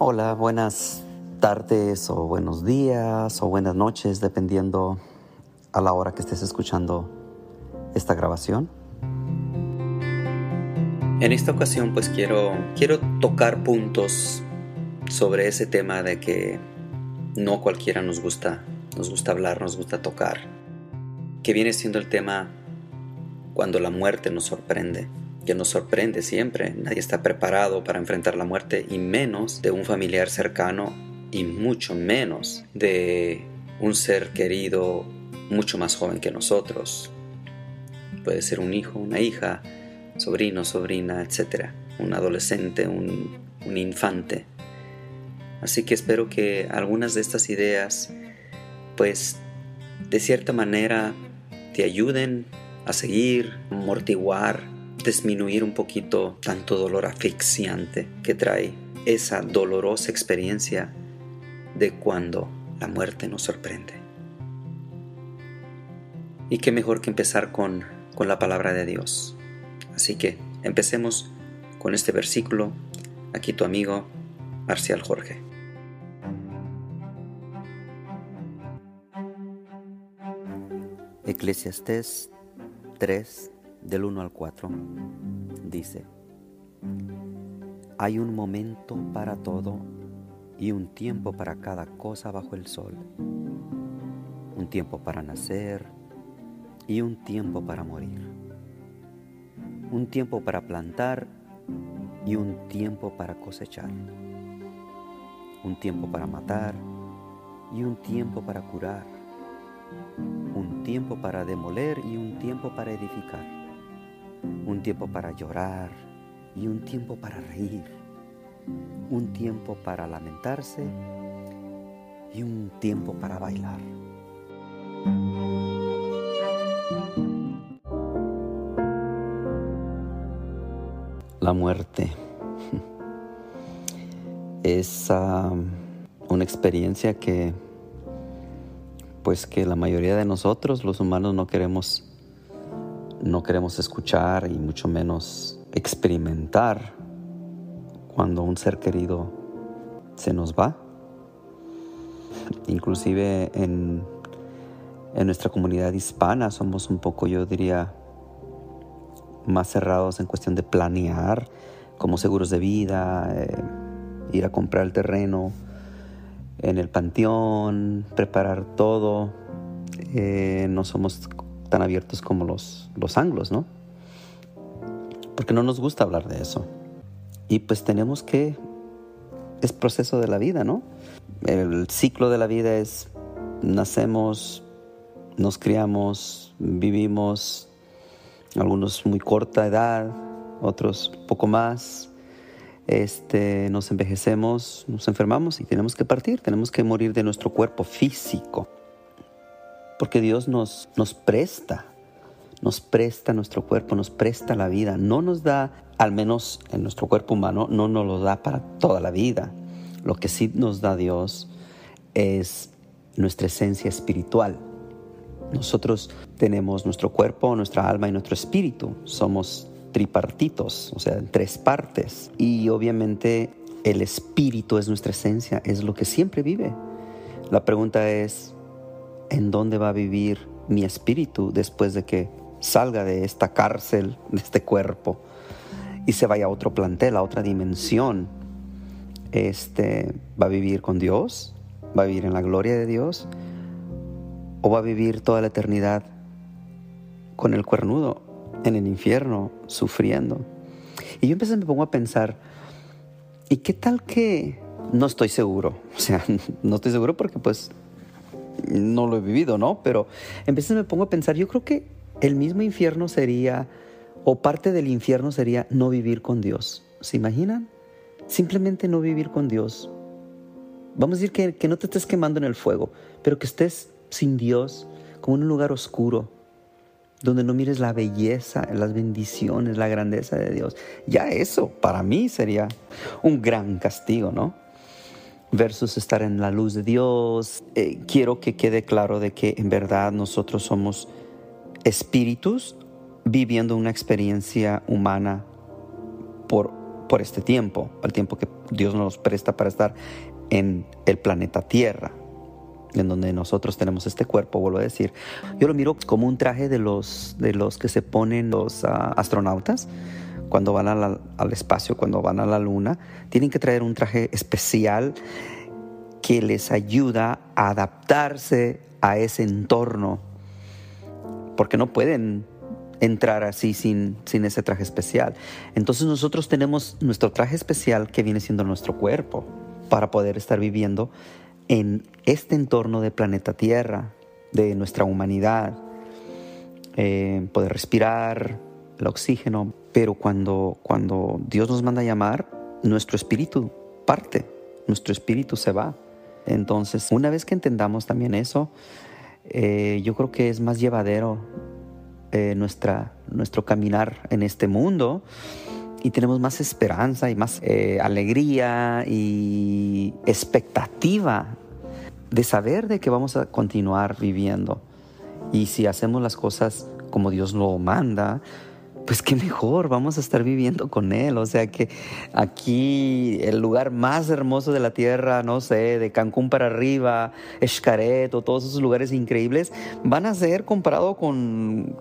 Hola, buenas tardes o buenos días o buenas noches, dependiendo a la hora que estés escuchando esta grabación. En esta ocasión pues quiero, quiero tocar puntos sobre ese tema de que no cualquiera nos gusta, nos gusta hablar, nos gusta tocar, que viene siendo el tema cuando la muerte nos sorprende que nos sorprende siempre. Nadie está preparado para enfrentar la muerte y menos de un familiar cercano y mucho menos de un ser querido mucho más joven que nosotros. Puede ser un hijo, una hija, sobrino, sobrina, etc. Un adolescente, un, un infante. Así que espero que algunas de estas ideas, pues, de cierta manera, te ayuden a seguir, amortiguar disminuir un poquito tanto dolor asfixiante que trae esa dolorosa experiencia de cuando la muerte nos sorprende. Y qué mejor que empezar con, con la palabra de Dios. Así que empecemos con este versículo. Aquí tu amigo Marcial Jorge. Eclesiastés 3 del 1 al 4, dice, hay un momento para todo y un tiempo para cada cosa bajo el sol, un tiempo para nacer y un tiempo para morir, un tiempo para plantar y un tiempo para cosechar, un tiempo para matar y un tiempo para curar, un tiempo para demoler y un tiempo para edificar un tiempo para llorar y un tiempo para reír, un tiempo para lamentarse y un tiempo para bailar. La muerte es una experiencia que pues que la mayoría de nosotros los humanos no queremos no queremos escuchar y mucho menos experimentar cuando un ser querido se nos va. Inclusive en, nuestra comunidad hispana somos un poco, yo diría, más cerrados en cuestión de planear, como seguros de vida, eh, ir a comprar el terreno en el panteón, preparar todo. Eh, no somos tan abiertos como los, los anglos, ¿no? Porque no nos gusta hablar de eso. Y pues tenemos que, es proceso de la vida, ¿no? El ciclo de la vida es, nacemos, nos criamos, vivimos, algunos muy corta edad, otros poco más, este, nos envejecemos, nos enfermamos y tenemos que partir, tenemos que morir de nuestro cuerpo físico porque Dios nos, nos presta, nos presta nuestro cuerpo, nos presta la vida, no nos da, al menos en nuestro cuerpo humano, no nos lo da para toda la vida. Lo que sí nos da Dios es nuestra esencia espiritual. Nosotros tenemos nuestro cuerpo, nuestra alma y nuestro espíritu. Somos tripartitos, o sea, en tres partes. Y obviamente el espíritu es nuestra esencia, es lo que siempre vive. La pregunta es, en dónde va a vivir mi espíritu después de que salga de esta cárcel, de este cuerpo, y se vaya a otro plantel, a otra dimensión. Este, ¿Va a vivir con Dios? ¿Va a vivir en la gloria de Dios? ¿O va a vivir toda la eternidad con el cuernudo en el infierno, sufriendo? Y yo empecé, me pongo a pensar, ¿y qué tal que no estoy seguro? O sea, no estoy seguro porque pues no lo he vivido, ¿no? Pero en veces me pongo a pensar, yo creo que el mismo infierno sería, o parte del infierno sería no vivir con Dios. ¿Se imaginan? Simplemente no vivir con Dios. Vamos a decir que, que no te estés quemando en el fuego, pero que estés sin Dios, como en un lugar oscuro, donde no mires la belleza, las bendiciones, la grandeza de Dios. Ya eso para mí sería un gran castigo, ¿no? Versus estar en la luz de Dios. Eh, quiero que quede claro de que en verdad nosotros somos espíritus viviendo una experiencia humana por, por este tiempo, el tiempo que Dios nos presta para estar en el planeta Tierra, en donde nosotros tenemos este cuerpo, vuelvo a decir. Yo lo miro como un traje de los, de los que se ponen los ah, astronautas cuando van al espacio, cuando van a la luna. Tienen que traer un traje especial que les ayuda a adaptarse a ese entorno, porque no pueden entrar así sin, sin ese traje especial. Entonces nosotros tenemos nuestro traje especial que viene siendo nuestro cuerpo para poder estar viviendo en este entorno del planeta Tierra, de nuestra humanidad, eh, poder respirar el oxígeno, pero cuando, cuando Dios nos manda a llamar, nuestro espíritu parte, nuestro espíritu se va. Entonces, una vez que entendamos también eso, eh, yo creo que es más llevadero eh, nuestra, nuestro caminar en este mundo y tenemos más esperanza y más eh, alegría y expectativa de saber de que vamos a continuar viviendo. Y si hacemos las cosas como Dios lo manda, pues qué mejor, vamos a estar viviendo con Él. O sea que aquí el lugar más hermoso de la tierra, no sé, de Cancún para arriba, Xcaret o todos esos lugares increíbles, van a ser comparado con,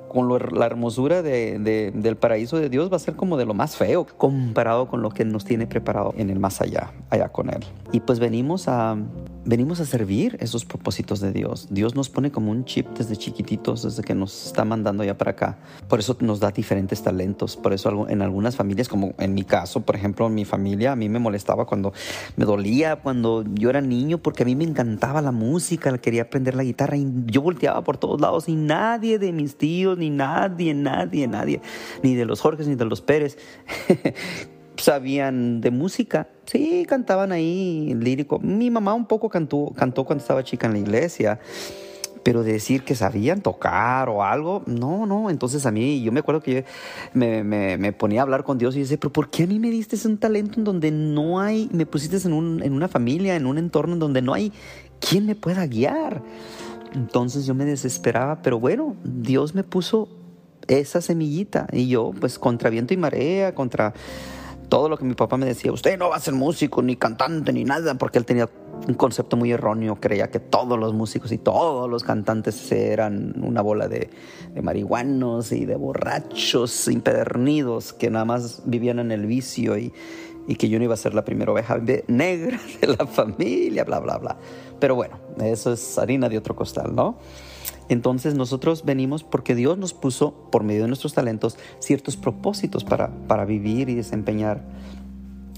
la hermosura del paraíso de Dios, va a ser como de lo más feo, comparado con lo que nos tiene preparado en el más allá, allá con Él. Y pues venimos a, venimos a servir esos propósitos de Dios. Dios nos pone como un chip desde chiquititos, desde que nos está mandando ya para acá. Por eso nos da diferentes talentos. Por eso en algunas familias, como en mi caso, por ejemplo, en mi familia, a mí me molestaba cuando me dolía, cuando yo era niño, porque a mí me encantaba la música, quería aprender la guitarra y yo volteaba por todos lados y nadie de mis tíos, ni nadie, nadie, nadie, ni de los Jorges, ni de los Pérez. sabían de música. Sí, cantaban ahí lírico. Mi mamá un poco cantó, cantó cuando estaba chica en la iglesia pero decir que sabían tocar o algo, no, no. Entonces a mí, yo me acuerdo que me, me, ponía a hablar con Dios y decía, pero ¿por qué a mí me diste un talento en donde no hay, me pusiste en, un, en una familia, en un entorno en donde no hay quien me pueda guiar? Entonces yo me desesperaba, pero bueno, Dios me puso esa semillita y yo pues contra viento y marea, contra todo lo que mi papá me decía, usted no va a ser músico, ni cantante, ni nada, porque él tenía un concepto muy erróneo, creía que todos los músicos y todos los cantantes eran una bola de, marihuanos y de borrachos impedernidos que nada más vivían en el vicio y, y que yo no iba a ser la primera oveja negra de la familia, bla, bla, bla. Pero bueno, eso es harina de otro costal, ¿no? Entonces nosotros venimos porque Dios nos puso, por medio de nuestros talentos, ciertos propósitos para, para vivir y desempeñar,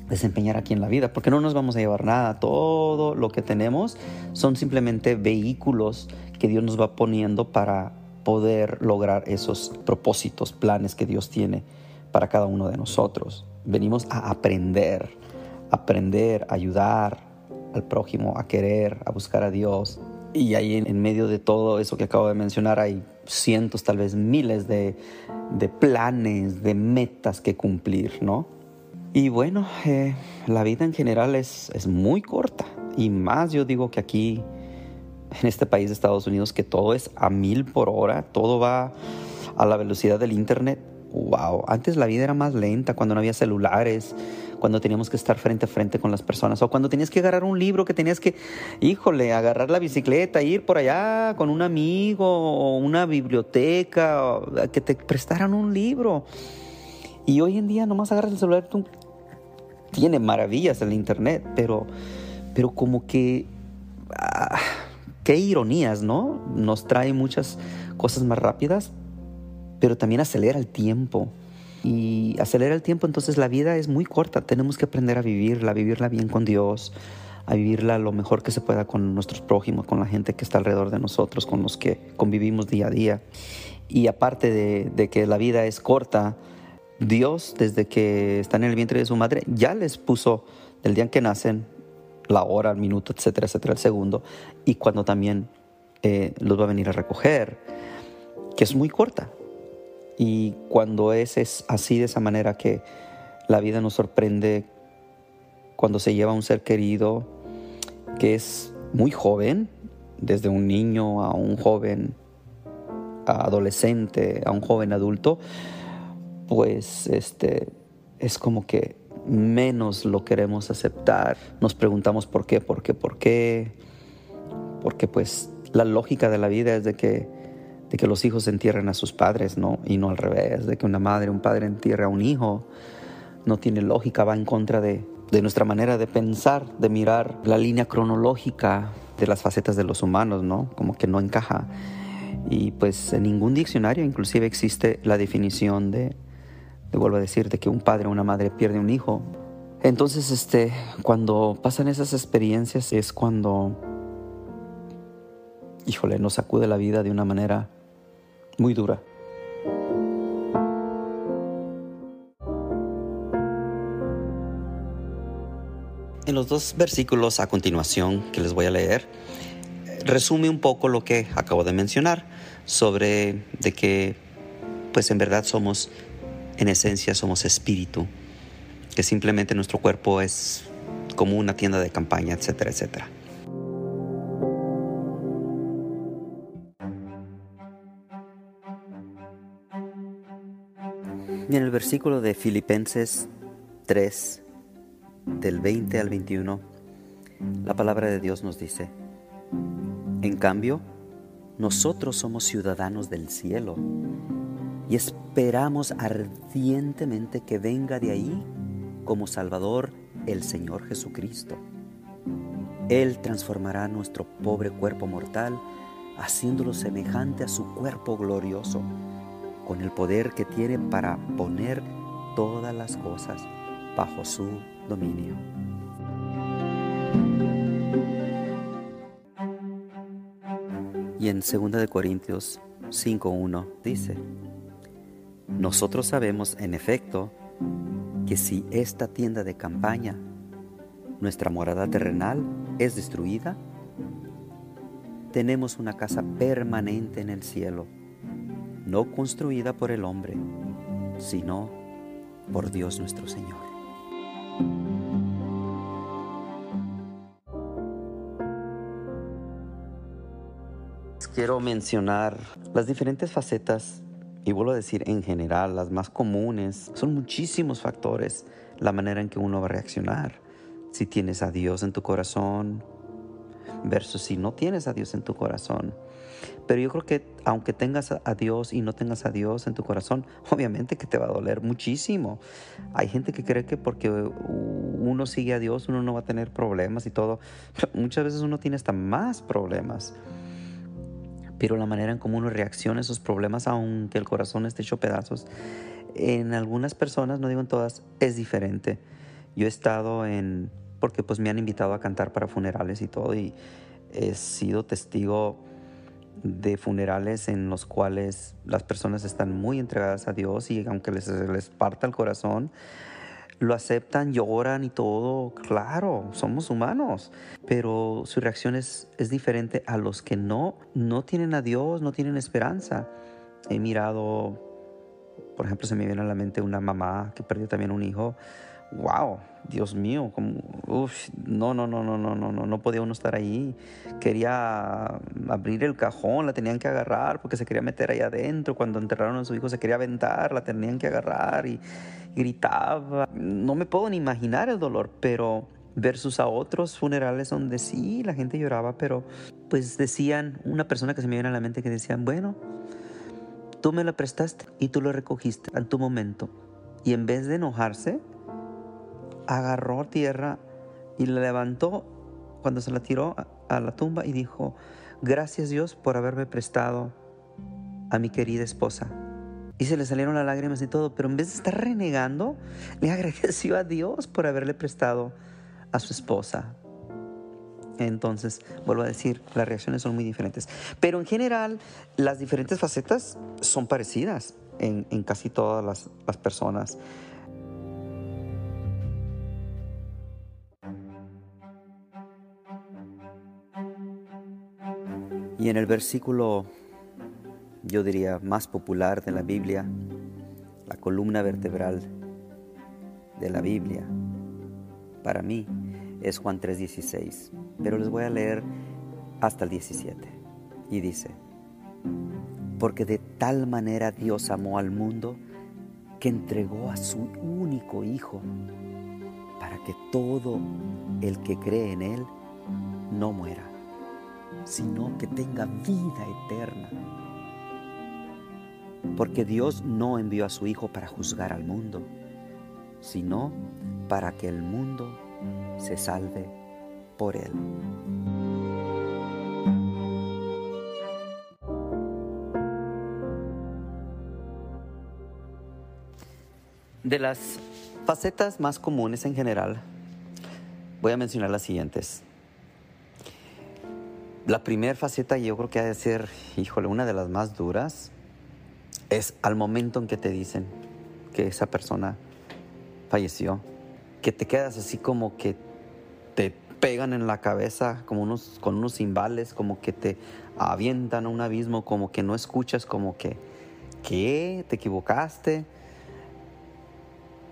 desempeñar aquí en la vida, porque no nos vamos a llevar nada. Todo lo que tenemos son simplemente vehículos que Dios nos va poniendo para poder lograr esos propósitos, planes que Dios tiene para cada uno de nosotros. Venimos a aprender, aprender, ayudar al prójimo, a querer, a buscar a Dios, y ahí en, medio de todo eso que acabo de mencionar hay cientos, tal vez miles de, planes, de metas que cumplir, ¿no? Y bueno, eh, la vida en general es, es muy corta. Y más yo digo que aquí, en este país de Estados Unidos, que todo es a mil por hora, todo va a la velocidad del Internet. Wow, antes la vida era más lenta cuando no había celulares, cuando teníamos que estar frente a frente con las personas, o cuando tenías que agarrar un libro, que tenías que, híjole, agarrar la bicicleta, ir por allá con un amigo o una biblioteca, que te prestaran un libro. Y hoy en día nomás agarras el celular, tiene maravillas el internet, pero, pero como que, ah, qué ironías, ¿no? Nos trae muchas cosas más rápidas, pero también acelera el tiempo y acelera el tiempo, entonces la vida es muy corta, tenemos que aprender a vivirla, a vivirla bien con Dios, a vivirla lo mejor que se pueda con nuestros prójimos, con la gente que está alrededor de nosotros, con los que convivimos día a día. Y aparte de, que la vida es corta, Dios, desde que están en el vientre de su madre, ya les puso el día en que nacen, la hora, el minuto, etcétera, etcétera, el segundo, y cuando también eh, los va a venir a recoger, que es muy corta. Y cuando es, es así de esa manera que la vida nos sorprende cuando se lleva a un ser querido que es muy joven, desde un niño a un joven adolescente, a un joven adulto, pues este es como que menos lo queremos aceptar. Nos preguntamos por qué, por qué, por qué. Porque pues la lógica de la vida es de que, de que los hijos entierren a sus padres, ¿no? Y no al revés, de que una madre, un padre entierre a un hijo. No tiene lógica, va en contra de, de nuestra manera de pensar, de mirar la línea cronológica de las facetas de los humanos, ¿no? Como que no encaja. Y pues en ningún diccionario inclusive existe la definición de, te vuelvo a decir, de que un padre o una madre pierde un hijo. Entonces, este, cuando pasan esas experiencias es cuando, híjole, nos sacude la vida de una manera muy dura. En los dos versículos a continuación que les voy a leer, resume un poco lo que acabo de mencionar sobre de que pues en verdad somos en esencia somos espíritu, que simplemente nuestro cuerpo es como una tienda de campaña, etcétera, etcétera. Y en el versículo de Filipenses 3, del 20 al 21, la palabra de Dios nos dice, en cambio, nosotros somos ciudadanos del cielo y esperamos ardientemente que venga de ahí como Salvador el Señor Jesucristo. Él transformará nuestro pobre cuerpo mortal, haciéndolo semejante a su cuerpo glorioso, con el poder que tiene para poner todas las cosas bajo su dominio. Y en 2 Corintios 5.1 dice, nosotros sabemos, en efecto, que si esta tienda de campaña, nuestra morada terrenal, es destruida, tenemos una casa permanente en el cielo, no construida por el hombre, sino por Dios nuestro Señor. Quiero mencionar las diferentes facetas y vuelvo a decir en general, las más comunes, son muchísimos factores la manera en que uno va a reaccionar. Si tienes a Dios en tu corazón versus si no tienes a Dios en tu corazón. Pero yo creo que aunque tengas a Dios y no tengas a Dios en tu corazón, obviamente que te va a doler muchísimo. Hay gente que cree que porque uno sigue a Dios uno no va a tener problemas y todo. muchas veces uno tiene hasta más problemas pero la manera en cómo uno reacciona a esos problemas, aunque el corazón esté hecho pedazos, en algunas personas, no digo en todas, es diferente. Yo he estado en, porque pues me han invitado a cantar para funerales y todo, y he sido testigo de funerales en los cuales las personas están muy entregadas a Dios y aunque les, les parta el corazón, lo aceptan, lloran y todo, claro, somos humanos, pero su reacción es, es diferente a los que no, no tienen a Dios, no tienen esperanza. He mirado, por ejemplo, se me viene a la mente una mamá que perdió también un hijo wow, Dios mío, como, no, no, no, no, no, no, no, no podía uno estar ahí. Quería abrir el cajón, la tenían que agarrar porque se quería meter ahí adentro. Cuando enterraron a su hijo se quería aventar, la tenían que agarrar y, gritaba. No me puedo ni imaginar el dolor, pero versus a otros funerales donde sí, la gente lloraba, pero pues decían, una persona que se me viene a la mente que decían, bueno, tú me lo prestaste y tú lo recogiste en tu momento. Y en vez de enojarse, agarró tierra y la levantó cuando se la tiró a la tumba y dijo, gracias Dios por haberme prestado a mi querida esposa. Y se le salieron las lágrimas y todo, pero en vez de estar renegando, le agradeció a Dios por haberle prestado a su esposa. Entonces, vuelvo a decir, las reacciones son muy diferentes. Pero en general, las diferentes facetas son parecidas en, casi todas las, las personas. Y en el versículo, yo diría, más popular de la Biblia, la columna vertebral de la Biblia, para mí es Juan 3:16, pero les voy a leer hasta el 17. Y dice, porque de tal manera Dios amó al mundo que entregó a su único Hijo, para que todo el que cree en Él no muera, sino que tenga vida eterna. Porque Dios no envió a su Hijo para juzgar al mundo, sino para que el mundo se salve por Él. De las facetas más comunes en general, voy a mencionar las siguientes. La primera faceta, yo creo que ha de ser, híjole, una de las más duras, es al momento en que te dicen que esa persona falleció, que te quedas así como que te pegan en la cabeza como unos, con unos cimbales, como que te avientan a un abismo, como que no escuchas, como que, ¿qué? ¿Te equivocaste?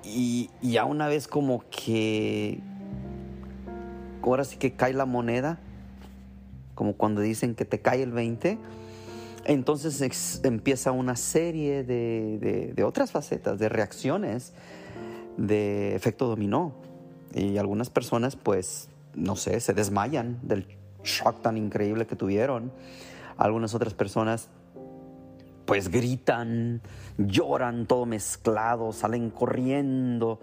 Y ya una vez como que, ahora sí que cae la moneda, como cuando dicen que te cae el 20, entonces empieza una serie de, de, otras facetas, de reacciones de efecto dominó. Y algunas personas, pues, no sé, se desmayan del shock tan increíble que tuvieron. Algunas otras personas pues gritan, lloran, todo mezclado, salen corriendo,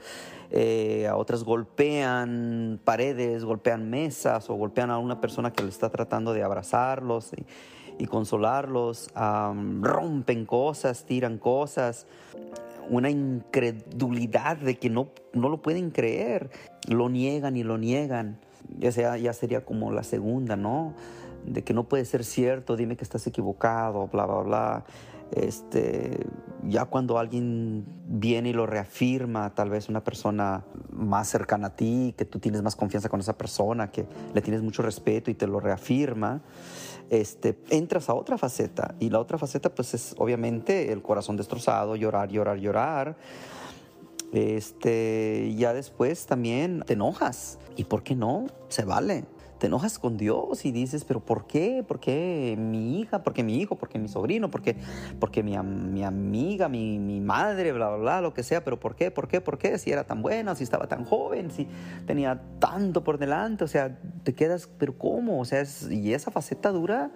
eh, a otras golpean paredes, golpean mesas o golpean a una persona que le está tratando de abrazarlos y, consolarlos, rompen cosas, tiran cosas, una incredulidad de que no, no lo pueden creer, lo niegan y lo niegan. Ya, sea, ya sería como la segunda, ¿no? De que no puede ser cierto, dime que estás equivocado, bla, bla, bla. Este, ya cuando alguien viene y lo reafirma, tal vez una persona más cercana a ti, que tú tienes más confianza con esa persona, que le tienes mucho respeto y te lo reafirma, este, entras a otra faceta. Y la otra faceta, pues es obviamente el corazón destrozado, llorar, llorar, llorar. Este, ya después también te enojas. ¿Y por qué no? Se vale te enojas con Dios y dices, pero ¿por qué? ¿Por qué mi hija? ¿Por qué mi hijo? ¿Por qué mi sobrino? ¿Por qué, porque mi, mi amiga, mi, madre, bla, bla, bla, lo que sea? ¿Pero por qué? ¿Por qué? ¿Por qué? Si era tan buena, si estaba tan joven, si tenía tanto por delante, o sea, te quedas, pero ¿cómo? O sea, y esa faceta dura,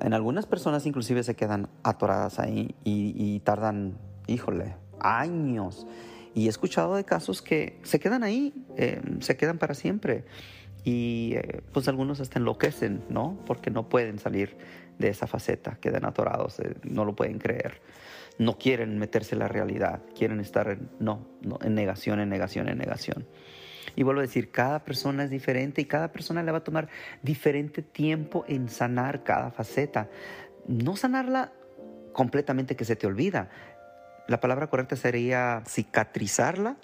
en algunas personas inclusive se quedan atoradas ahí y, tardan, híjole, años. Y he escuchado de casos que se quedan ahí, eh, se quedan para siempre y eh, pues algunos hasta enloquecen, ¿no? Porque no pueden salir de esa faceta, quedan atorados, eh, no lo pueden creer, no quieren meterse en la realidad, quieren estar en, no, no, en negación, en negación, en negación. Y vuelvo a decir, cada persona es diferente y cada persona le va a tomar diferente tiempo en sanar cada faceta. No sanarla completamente que se te olvida. La palabra correcta sería cicatrizarla,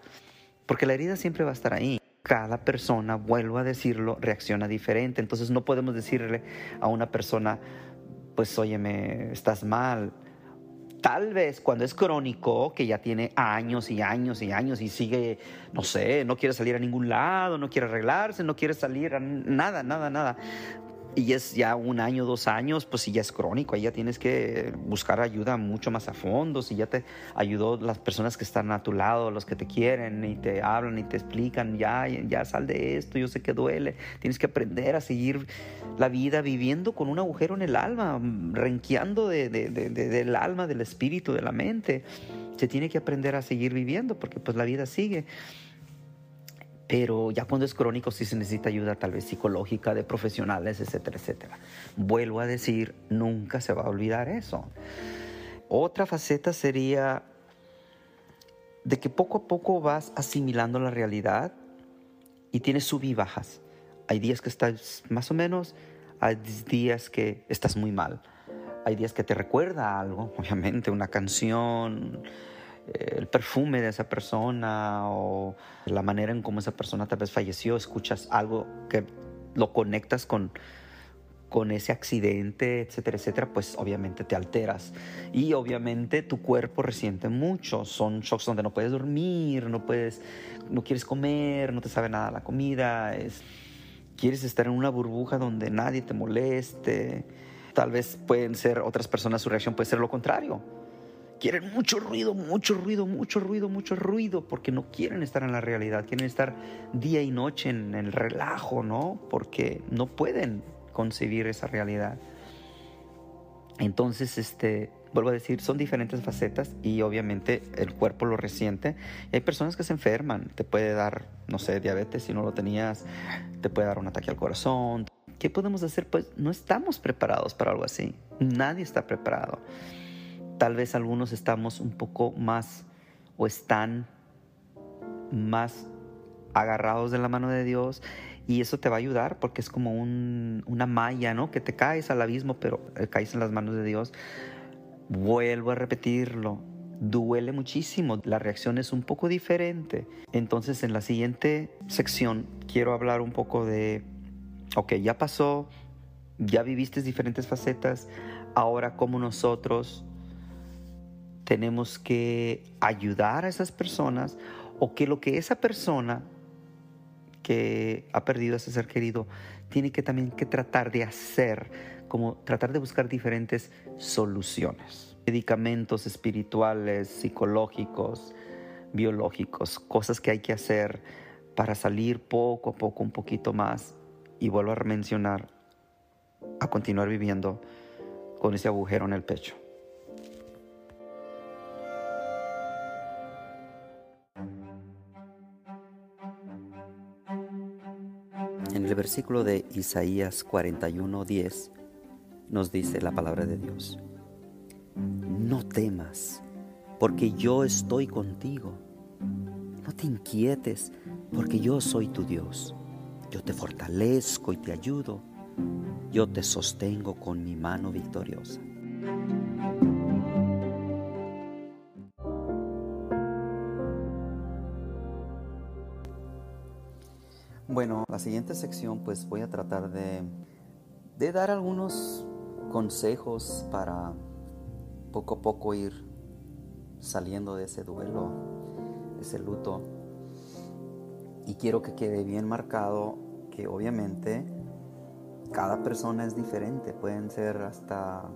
porque la herida siempre va a estar ahí cada persona, vuelvo a decirlo, reacciona diferente. Entonces no podemos decirle a una persona, pues óyeme, estás mal. Tal vez cuando es crónico, que ya tiene años y años y años y sigue, no sé, no quiere salir a ningún lado, no quiere arreglarse, no quiere salir a nada, nada, nada y es ya un año, dos años, pues si ya es crónico, ahí ya tienes que buscar ayuda mucho más a fondo, si ya te ayudó las personas que están a tu lado, los que te quieren y te hablan y te explican, ya, ya sal de esto, yo sé que duele, tienes que aprender a seguir la vida viviendo con un agujero en el alma, renqueando de, del alma, del espíritu, de la mente. Se tiene que aprender a seguir viviendo porque pues la vida sigue pero ya cuando es crónico sí se necesita ayuda tal vez psicológica de profesionales, etcétera, etcétera. Vuelvo a decir, nunca se va a olvidar eso. Otra faceta sería de que poco a poco vas asimilando la realidad y tienes sub y bajas. Hay días que estás más o menos, hay días que estás muy mal. Hay días que te recuerda algo, obviamente, una canción, el perfume de esa persona o la manera en cómo esa persona tal vez falleció, escuchas algo que lo conectas con, con ese accidente, etcétera, etcétera, pues obviamente te alteras. Y obviamente tu cuerpo resiente mucho. Son shocks donde no puedes dormir, no puedes, no quieres comer, no te sabe nada la comida. Es, quieres estar en una burbuja donde nadie te moleste. Tal vez pueden ser otras personas, su reacción puede ser lo contrario quieren mucho ruido, mucho ruido, mucho ruido, mucho ruido, porque no quieren estar en la realidad, quieren estar día y noche en el relajo, ¿no? Porque no pueden concebir esa realidad. Entonces, este, vuelvo a decir, son diferentes facetas y obviamente el cuerpo lo resiente. hay personas que se enferman, te puede dar, no sé, diabetes si no lo tenías, te puede dar un ataque al corazón. ¿Qué podemos hacer? Pues no estamos preparados para algo así. Nadie está preparado. Tal vez algunos estamos un poco más o están más agarrados de la mano de Dios y eso te va a ayudar porque es como una malla, ¿no? Que te caes al abismo, pero eh, caes en las manos de Dios. Vuelvo a repetirlo, duele muchísimo, la reacción es un poco diferente. Entonces en la siguiente sección quiero hablar un poco de, ok, ya pasó, ya viviste diferentes facetas, ahora cómo nosotros tenemos que ayudar a esas personas o que lo que esa persona que ha perdido a ese ser querido tiene que también que tratar de hacer, como tratar de buscar diferentes soluciones, medicamentos espirituales, psicológicos, biológicos, cosas que hay que hacer para salir poco a poco un poquito más y vuelvo a mencionar, a continuar viviendo con ese agujero en el pecho. El versículo de Isaías 41:10 nos dice la palabra de Dios, no temas, porque yo estoy contigo. No te inquietes, porque yo soy tu Dios. Yo te fortalezco y te ayudo. Yo te sostengo con mi mano victoriosa. Bueno, la siguiente sección pues voy a tratar de, de dar algunos consejos para poco a poco ir saliendo de ese duelo, ese luto. Y quiero que quede bien marcado que obviamente cada persona es diferente, pueden ser hasta,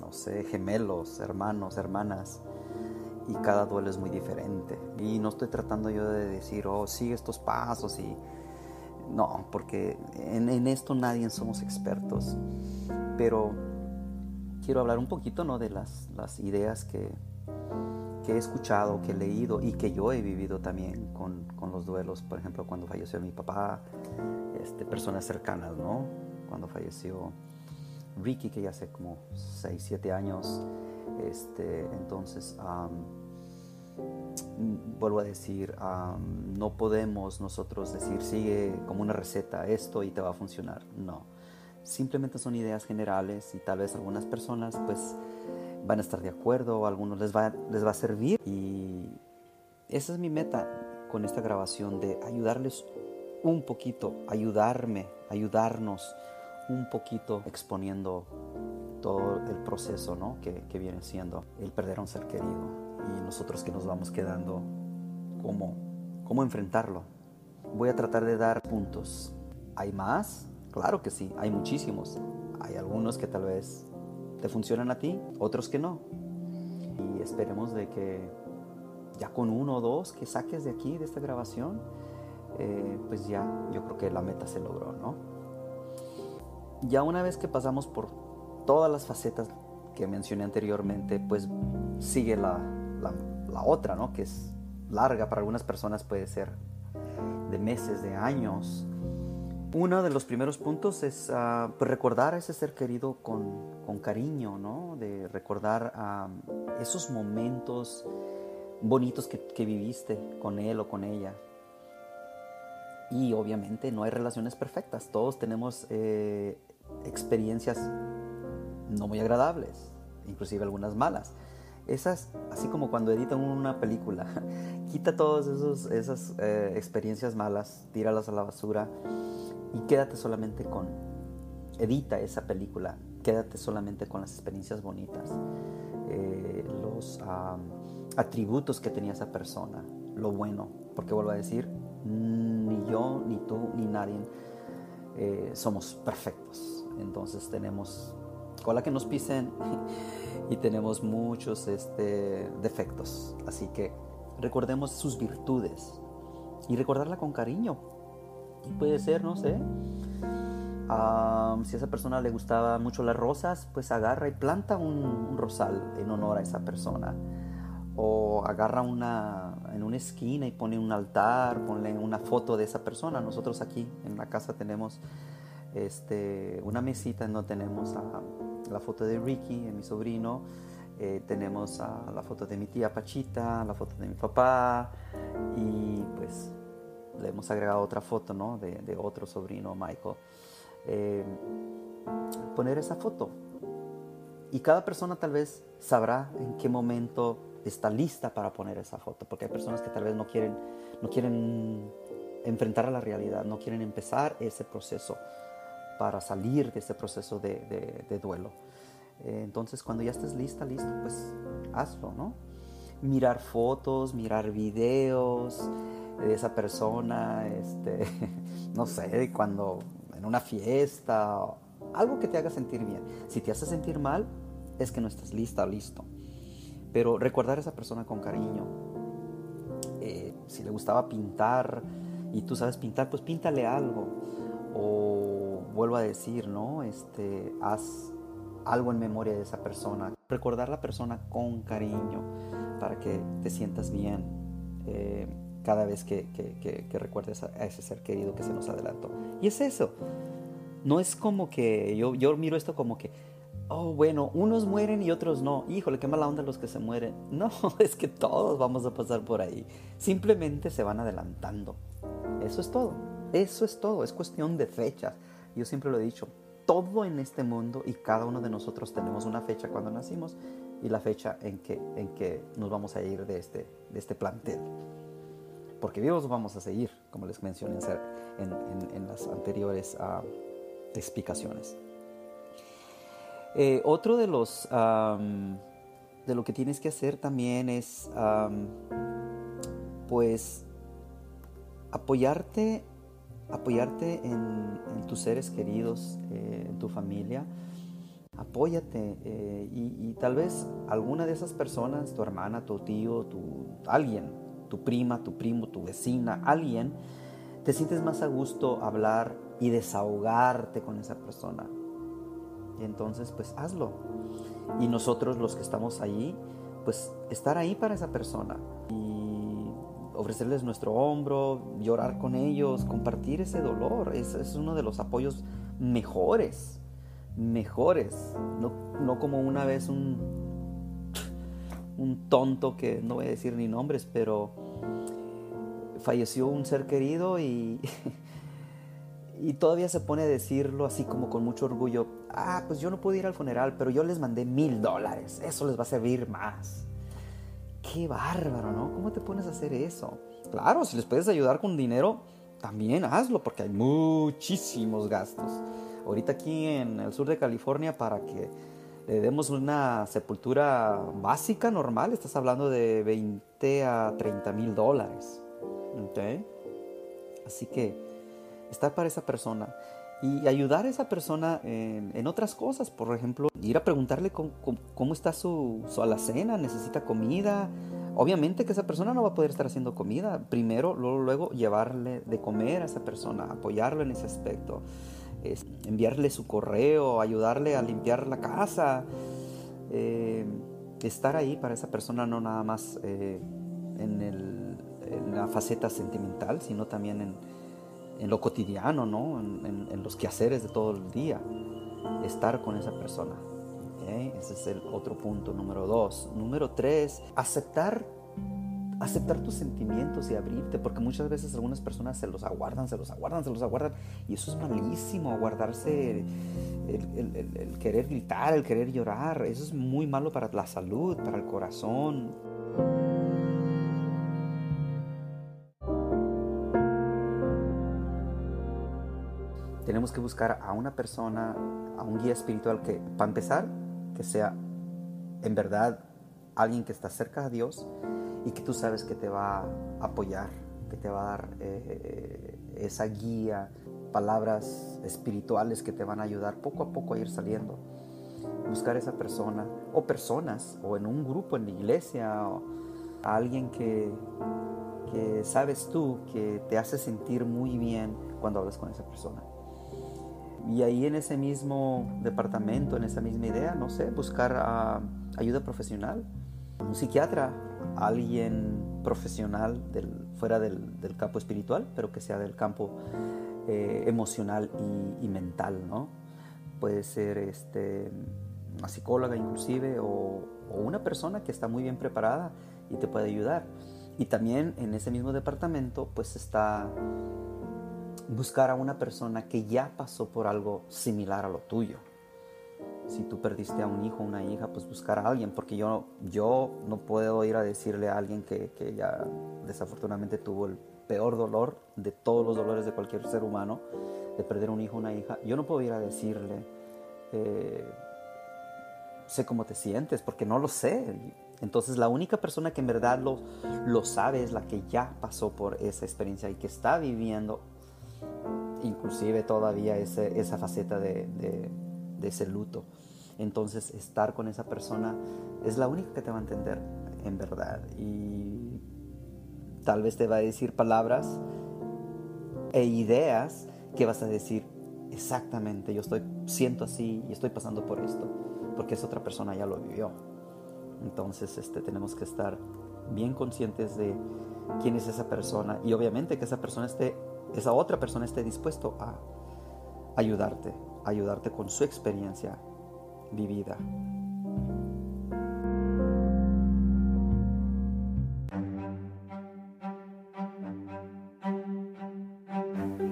no sé, gemelos, hermanos, hermanas, y cada duelo es muy diferente. Y no estoy tratando yo de decir, oh, sigue estos pasos y no, porque en, esto nadie somos expertos. Pero quiero hablar un poquito ¿no? de las, ideas que, he escuchado, que he leído y que yo he vivido también con, los duelos. Por ejemplo, cuando falleció mi papá, este, personas cercanas, ¿no? Cuando falleció Ricky, que ya hace como 6, 7 años. Este, entonces, vuelvo a decir, no podemos nosotros decir, sigue como una receta esto y te va a funcionar. No, simplemente son ideas generales y tal vez algunas personas pues van a estar de acuerdo, a algunos les va, les va a servir y esa es mi meta con esta grabación de ayudarles un poquito, ayudarme, ayudarnos un poquito exponiendo todo el proceso ¿no? que, que viene siendo el perder a un ser querido y nosotros que nos vamos quedando, ¿cómo, cómo enfrentarlo? Voy a tratar de dar puntos. ¿Hay más? Claro que sí, hay muchísimos. Hay algunos que tal vez te funcionan a ti, otros que no. Y esperemos de que ya con uno o dos que saques de aquí, de esta grabación, eh, pues ya yo creo que la meta se logró, ¿no? Ya una vez que pasamos por todas las facetas que mencioné anteriormente, pues sigue la, la, otra, ¿no? Que es larga, para algunas personas puede ser de meses, de años. Uno de los primeros puntos es pues recordar a ese ser querido con, con cariño, ¿no? De recordar ah, esos momentos bonitos que, que, viviste con él o con ella. Y obviamente no hay relaciones perfectas, todos tenemos eh, experiencias no muy agradables, inclusive algunas malas esas, así como cuando editan una película, quita todas esas eh, experiencias malas, tíralas a la basura y quédate solamente con, edita esa película, quédate solamente con las experiencias bonitas, eh, los atributos que tenía esa persona, lo bueno, porque vuelvo a decir, ni yo, ni tú, ni nadie eh, somos perfectos, entonces tenemos cola que nos pisen y tenemos muchos este, defectos. Así que recordemos sus virtudes y recordarla con cariño. Y puede ser, no sé, si a esa persona le gustaba mucho las rosas, pues agarra y planta un, rosal en honor a esa persona. O agarra una en una esquina y pone un altar, pone una foto de esa persona. Nosotros aquí en la casa tenemos este, una mesita en donde tenemos la foto de Ricky, mi sobrino, eh, tenemos la foto de mi tía Pachita, la foto de mi papá y pues le hemos agregado otra foto ¿no? de, otro sobrino, Michael. Eh, poner esa foto. Y cada persona tal vez sabrá en qué momento está lista para poner esa foto, porque hay personas que tal vez no quieren, no quieren enfrentar a la realidad, no quieren empezar ese proceso para salir de ese proceso de, duelo. Eh, entonces, cuando ya estés lista, listo, pues hazlo, ¿no? Mirar fotos, mirar videos de esa persona, este, no sé, cuando en una fiesta, algo que te haga sentir bien. Si te hace sentir mal, es que no estás lista listo. Pero recordar a esa persona con cariño. Eh, si le gustaba pintar y tú sabes pintar, pues píntale algo. O vuelvo a decir, ¿no? Este, haz algo en memoria de esa persona. Recordar la persona con cariño para que te sientas bien eh, cada vez que, que, recuerdes a, ese ser querido que se nos adelantó. Y es eso. No es como que yo, yo miro esto como que, oh, bueno, unos mueren y otros no. Híjole, qué mala onda los que se mueren. No, es que todos vamos a pasar por ahí. Simplemente se van adelantando. Eso es todo. Eso es todo. Es cuestión de fechas. Yo siempre lo he dicho. Todo en este mundo y cada uno de nosotros tenemos una fecha cuando nacimos y la fecha en que, en que nos vamos a ir de este, de este plantel. Porque vivos vamos a seguir, como les mencioné en, en, las anteriores uh, explicaciones. Eh, otro de los de lo que tienes que hacer también es pues apoyarte apoyarte en, tus seres queridos eh, en tu familia. Apóyate eh, y, tal vez alguna de esas personas tu hermana tu tío tu alguien tu prima tu primo tu vecina alguien te sientes más a gusto hablar y desahogarte con esa persona. Y entonces, pues hazlo. Y nosotros los que estamos ahí, pues estar ahí para esa persona ofrecerles nuestro hombro, llorar con ellos, compartir ese dolor. Es, es uno de los apoyos mejores, mejores. No, no como una vez un, un tonto que no voy a decir ni nombres, pero falleció un ser querido y y todavía se pone a decirlo así como con mucho orgullo, ah, pues yo no pude ir al funeral, pero yo les mandé mil dólares, eso les va a servir más. Qué bárbaro, ¿no? ¿Cómo te pones a hacer eso? Claro, si les puedes ayudar con dinero, también hazlo, porque hay muchísimos gastos. Ahorita aquí en el sur de California, para que le demos una sepultura básica, normal, estás hablando de 20 a 30 mil dólares. ¿Okay? Así que estar para esa persona y ayudar a esa persona en, otras cosas. Por ejemplo, ir a preguntarle cómo, está su, su, alacena, necesita comida. Obviamente que esa persona no va a poder estar haciendo comida. Primero, luego, luego llevarle de comer a esa persona, apoyarlo en ese aspecto, enviarle su correo, ayudarle a limpiar la casa. Eh, estar ahí para esa persona no nada más eh, en, en la faceta sentimental, sino también en, en lo cotidiano, ¿no? En, los quehaceres de todo el día, estar con esa persona. Ese es el otro punto número dos. Número tres, aceptar, aceptar tus sentimientos y abrirte, porque muchas veces algunas personas se los aguardan, se los aguardan, se los aguardan, y eso es malísimo, aguardarse el querer gritar, el querer llorar, eso es muy malo para la salud, para el corazón. Tenemos que buscar a una persona, a un guía espiritual que, para empezar, que sea en verdad alguien que está cerca de Dios y que tú sabes que te va a apoyar, que te va a dar eh, esa guía, palabras espirituales que te van a ayudar poco a poco a ir saliendo. buscar esa persona o personas o en un grupo en la iglesia o a alguien que, que sabes tú que te hace sentir muy bien cuando hablas con esa persona. Y ahí en ese mismo departamento, en esa misma idea, no sé, buscar ah, ayuda profesional, un psiquiatra, alguien profesional fuera del, campo espiritual, pero que sea del campo eh, emocional y, y, mental, ¿no? Puede ser este, una psicóloga inclusive o, o una persona que está muy bien preparada y te puede ayudar. Y también en ese mismo departamento pues está buscar a una persona que ya pasó por algo similar a lo tuyo. Si tú perdiste a un hijo o una hija, pues buscar a alguien, porque yo, yo no puedo ir a decirle a alguien que, que ya desafortunadamente tuvo el peor dolor de todos los dolores de cualquier ser humano, de perder un hijo o una hija. Yo no puedo ir a decirle, eh, sé cómo te sientes, porque no lo sé. Entonces la única persona que en verdad lo, lo sabe es la que ya pasó por esa experiencia y que está viviendo inclusive todavía esa faceta de, de, ese luto. Entonces estar con esa persona es la única que te va a entender en verdad y tal vez te va a decir palabras e ideas que vas a decir exactamente, yo estoy siento así y estoy pasando por esto, porque esa otra persona ya lo vivió. Entonces este, tenemos que estar bien conscientes de quién es esa persona y obviamente que esa persona esté esa otra persona esté dispuesto a ayudarte, ayudarte con su experiencia vivida.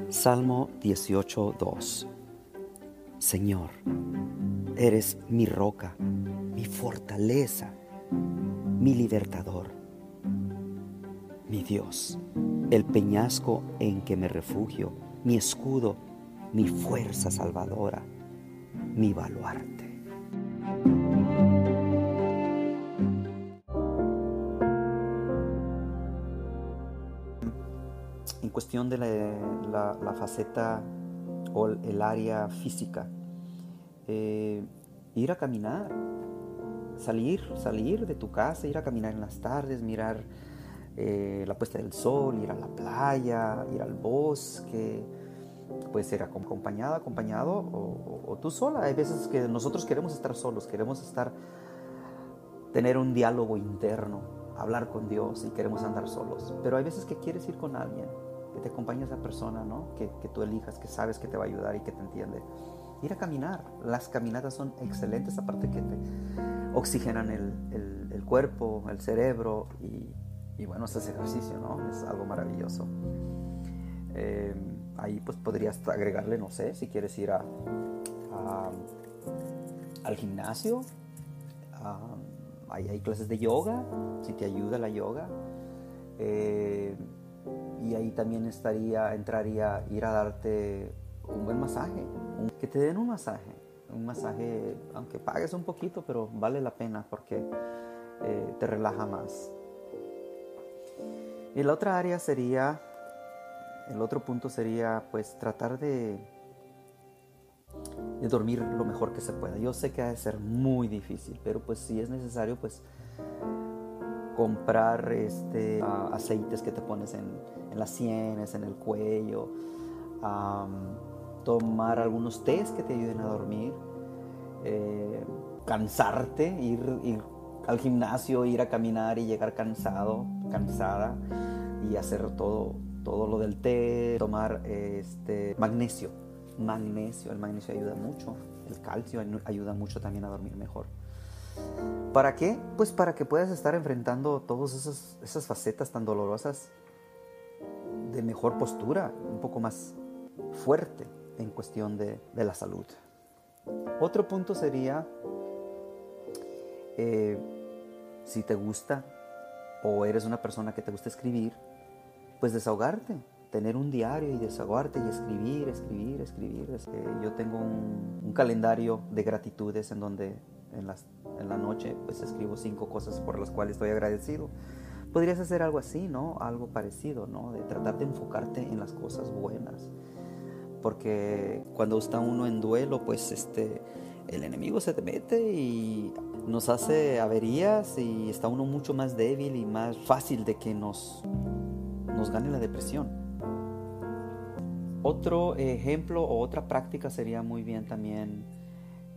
Salmo 18.2 Señor, eres mi roca, mi fortaleza, mi libertador, mi Dios el peñasco en que me refugio, mi escudo, mi fuerza salvadora, mi baluarte. En cuestión de la, faceta o el área física, eh, ir a caminar, salir, salir de tu casa, ir a caminar en las tardes, mirar eh, la puesta del sol, ir a la playa, ir al bosque, puede ser acompañado, acompañado o, tú sola. Hay veces que nosotros queremos estar solos, queremos estar, tener un diálogo interno, hablar con Dios y queremos andar solos. Pero hay veces que quieres ir con alguien, que te acompañe esa persona, ¿no? Que, tú elijas, que sabes que te va a ayudar y que te entiende. Ir a caminar. Las caminatas son excelentes, aparte que te oxigenan el, el cuerpo, el cerebro y y bueno, este ejercicio, ¿no? Es algo maravilloso. Eh, ahí pues podrías agregarle, no sé, si quieres ir a, al gimnasio. ahí hay clases de yoga, si te ayuda la yoga. Eh, y ahí también estaría, entraría ir a darte un buen masaje, que te den un masaje, un masaje, aunque pagues un poquito, pero vale la pena porque eh, te relaja más. Y la otra área sería, el otro punto sería pues tratar de, de dormir lo mejor que se pueda. Yo sé que ha de ser muy difícil, pero pues si es necesario pues comprar este, aceites que te pones en, las sienes, en el cuello, tomar algunos tés que te ayuden a dormir, eh, cansarte, ir al gimnasio, ir a caminar y llegar cansado, cansada y hacer todo, todo lo del té, tomar este, magnesio. Magnesio, el magnesio ayuda mucho, el calcio ayuda mucho también a dormir mejor. ¿Para qué? Pues para que puedas estar enfrentando todas esas, esas facetas tan dolorosas de mejor postura, un poco más fuerte en cuestión de, de la salud. Otro punto sería eh, si te gusta o eres una persona que te gusta escribir, pues desahogarte, tener un diario y desahogarte y escribir, escribir, escribir. Yo tengo un, calendario de gratitudes en donde en, en la noche pues escribo cinco cosas por las cuales estoy agradecido. Podrías hacer algo así, ¿no? Algo parecido, ¿no? De tratar de enfocarte en las cosas buenas. Porque cuando está uno en duelo, pues este, el enemigo se te mete y nos hace averías y está uno mucho más débil y más fácil de que nos, nos gane la depresión. Otro ejemplo o otra práctica sería muy bien también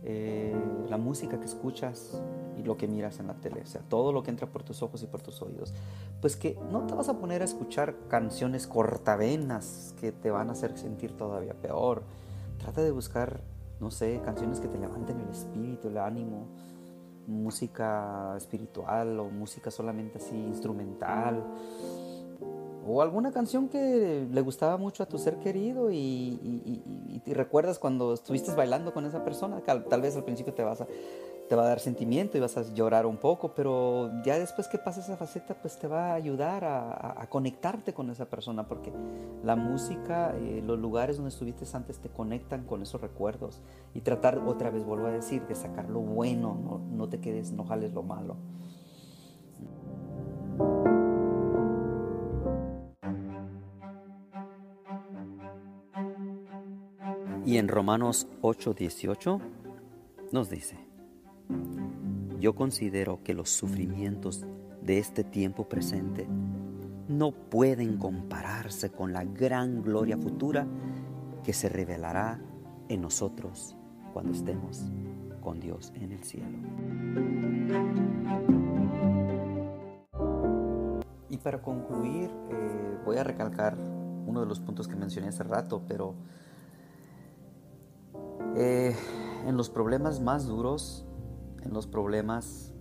eh, la música que escuchas y lo que miras en la tele, o sea, todo lo que entra por tus ojos y por tus oídos. Pues que no te vas a poner a escuchar canciones cortavenas que te van a hacer sentir todavía peor. Trata de buscar, no sé, canciones que te levanten el espíritu, el ánimo, música espiritual o música solamente así instrumental o alguna canción que le gustaba mucho a tu ser querido y, te recuerdas cuando estuviste bailando con esa persona, tal vez al principio te vas a, te va a dar sentimiento y vas a llorar un poco, pero ya después que pasa esa faceta, pues te va a ayudar a, conectarte con esa persona, porque la música, eh, los lugares donde estuviste antes te conectan con esos recuerdos y tratar, otra vez vuelvo a decir, de sacar lo bueno, no, no te quedes, no jales lo malo. Y en Romanos 8:18 nos dice, yo considero que los sufrimientos de este tiempo presente no pueden compararse con la gran gloria futura que se revelará en nosotros cuando estemos con Dios en el cielo. Y para concluir, eh, voy a recalcar uno de los puntos que mencioné hace rato, pero eh, en los problemas más duros, en los problemas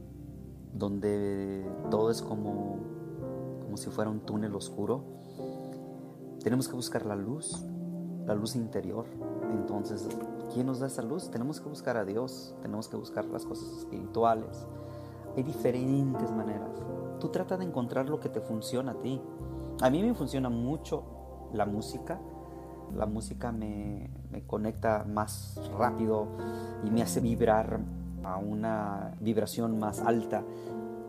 donde todo es como, como si fuera un túnel oscuro, tenemos que buscar la luz, la luz interior. Entonces, ¿quién nos da esa luz? Tenemos que buscar a Dios, tenemos que buscar las cosas espirituales. Hay diferentes maneras. Tú trata de encontrar lo que te funciona a ti. A mí me funciona mucho la música, la música me, conecta más rápido y me hace vibrar a una vibración más alta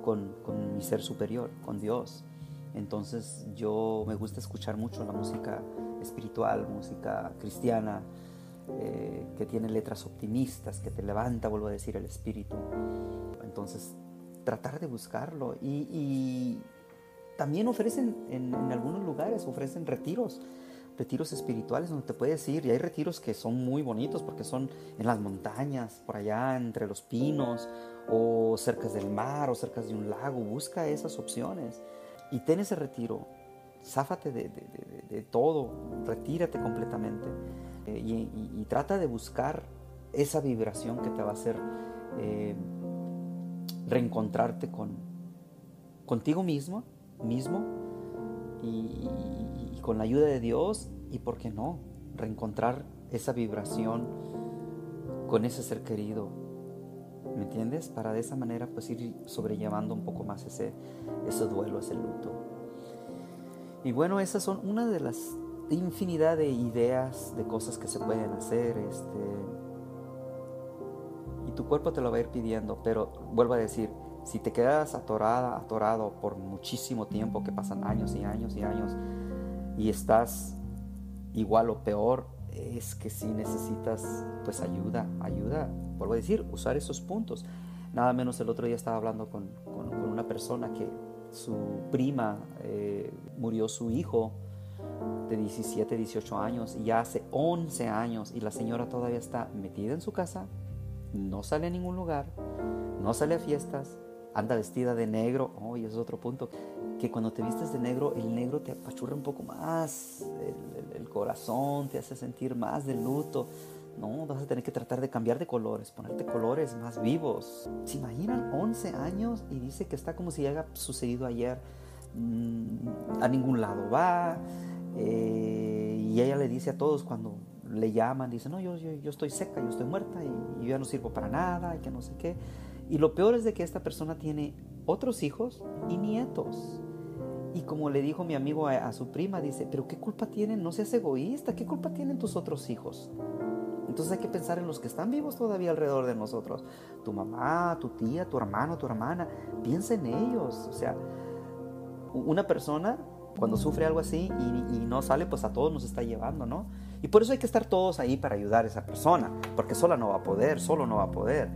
con, mi ser superior, con Dios. Entonces yo me gusta escuchar mucho la música espiritual, música cristiana, eh, que tiene letras optimistas, que te levanta, vuelvo a decir, el espíritu. Entonces tratar de buscarlo y, también ofrecen en, en, algunos lugares, ofrecen retiros retiros espirituales donde te puedes ir y hay retiros que son muy bonitos porque son en las montañas, por allá entre los pinos o cerca del mar o cerca de un lago. Busca esas opciones y ten ese retiro. Záfate de, todo, retírate completamente eh, y, trata de buscar esa vibración que te va a hacer eh, reencontrarte con, contigo mismo, mismo y, con la ayuda de Dios y, ¿por qué no?, reencontrar esa vibración con ese ser querido. ¿Me entiendes? Para de esa manera pues ir sobrellevando un poco más ese, ese duelo, ese luto. Y bueno, esas son una de las infinidad de ideas, de cosas que se pueden hacer. Este, y tu cuerpo te lo va a ir pidiendo, pero vuelvo a decir, si te quedas atorada, atorado por muchísimo tiempo, que pasan años y años y años, y estás igual o peor, es que si necesitas pues ayuda, ayuda, vuelvo a decir, usar esos puntos. Nada menos el otro día estaba hablando con, una persona que su prima eh, murió su hijo de 17, 18 años y ya hace 11 años y la señora todavía está metida en su casa, no sale a ningún lugar, no sale a fiestas, anda vestida de negro, oh, y es otro punto, que cuando te vistes de negro, el negro te apachurra un poco más el, corazón, te hace sentir más de luto. No, vas a tener que tratar de cambiar de colores, ponerte colores más vivos. ¿Se imaginan 11 años y dice que está como si haya sucedido ayer? Mm, a ningún lado va. Eh, y ella le dice a todos cuando le llaman, dice, no, yo, yo, yo estoy seca, yo estoy muerta y, y, yo ya no sirvo para nada y que no sé qué. Y lo peor es de que esta persona tiene otros hijos y nietos. Y como le dijo mi amigo a, su prima, dice, pero ¿qué culpa tienen? No seas egoísta, ¿qué culpa tienen tus otros hijos? Entonces hay que pensar en los que están vivos todavía alrededor de nosotros. Tu mamá, tu tía, tu hermano, tu hermana. Piensa en ellos. O sea, una persona cuando sufre algo así y, y, no sale, pues a todos nos está llevando, ¿no? Y por eso hay que estar todos ahí para ayudar a esa persona, porque sola no va a poder, solo no va a poder.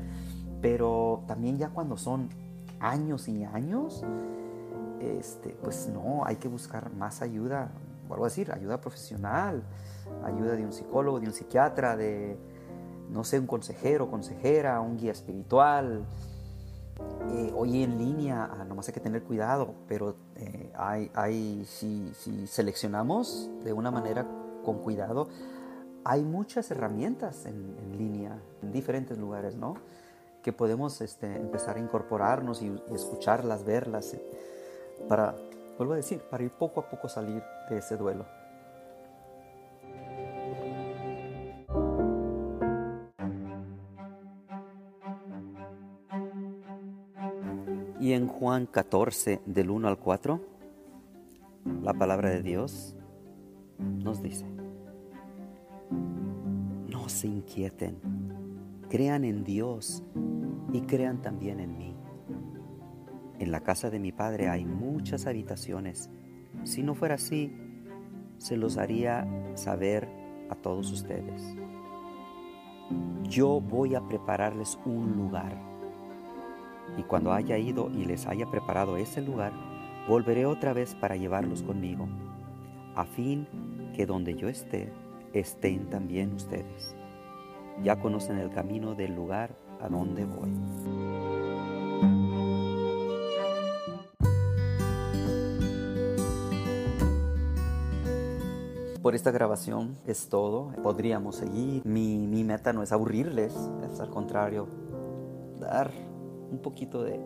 Pero también ya cuando son años y años, este, pues no, hay que buscar más ayuda, vuelvo a decir, ayuda profesional, ayuda de un psicólogo, de un psiquiatra, de, no sé, un consejero, consejera, un guía espiritual. Eh, hoy en línea, ah, nomás hay que tener cuidado, pero eh, hay, si, si, seleccionamos de una manera con cuidado, hay muchas herramientas en, línea, en diferentes lugares, ¿no? Que podemos este, empezar a incorporarnos y, escucharlas, verlas, para, vuelvo a decir, para ir poco a poco salir de ese duelo. Y en Juan 14, del 1 al 4, la palabra de Dios nos dice, no se inquieten, crean en Dios y crean también en mí. En la casa de mi Padre hay muchas habitaciones. Si no fuera así, se los haría saber a todos ustedes. Yo voy a prepararles un lugar y cuando haya ido y les haya preparado ese lugar, volveré otra vez para llevarlos conmigo, a fin que donde yo esté, estén también ustedes. Ya conocen el camino del lugar a donde voy. Por esta grabación es todo. Podríamos seguir. Mi, mi meta no es aburrirles, es al contrario, dar un poquito de,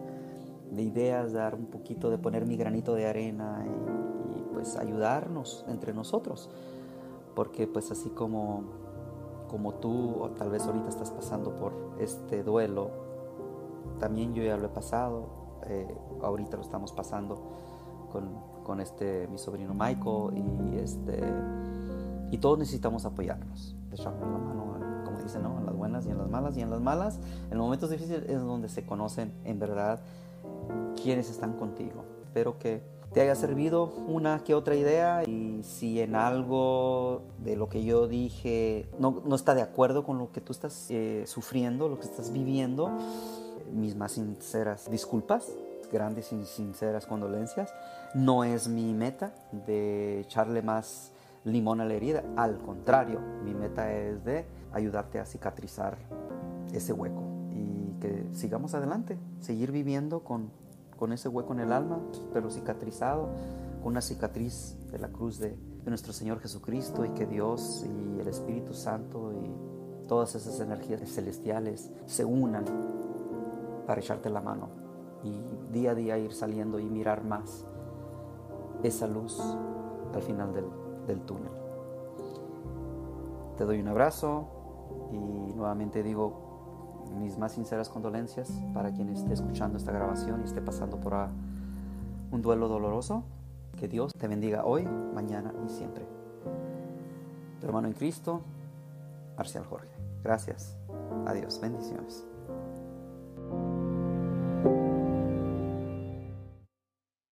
ideas, dar un poquito de poner mi granito de arena y, pues ayudarnos entre nosotros. Porque pues así como, como tú o tal vez ahorita estás pasando por este duelo, también yo ya lo he pasado, eh, ahorita lo estamos pasando con, este mi sobrino Michael y este y todos necesitamos apoyarnos, echarnos la mano como dicen, ¿no? En las buenas y en las malas. Y en las malas, en los momentos difíciles es donde se conocen en verdad quiénes están contigo. Espero que te haya servido una que otra idea y si en algo de lo que yo dije no, no está de acuerdo con lo que tú estás eh, sufriendo, lo que estás viviendo, mis más sinceras disculpas, grandes y sinceras condolencias. No es mi meta de echarle más limón a la herida, al contrario, mi meta es de ayudarte a cicatrizar ese hueco y que sigamos adelante, seguir viviendo con, con ese hueco en el alma, pero cicatrizado, con una cicatriz de la cruz de, de nuestro Señor Jesucristo y que Dios y el Espíritu Santo y todas esas energías celestiales se unan para echarte la mano y día a día ir saliendo y mirar más esa luz al final del, del túnel. Te doy un abrazo, y nuevamente digo mis más sinceras condolencias para quien esté escuchando esta grabación y esté pasando por un duelo doloroso. Que Dios te bendiga hoy, mañana y siempre. Tu hermano en Cristo, Marcial Jorge. Gracias. Adiós. Bendiciones.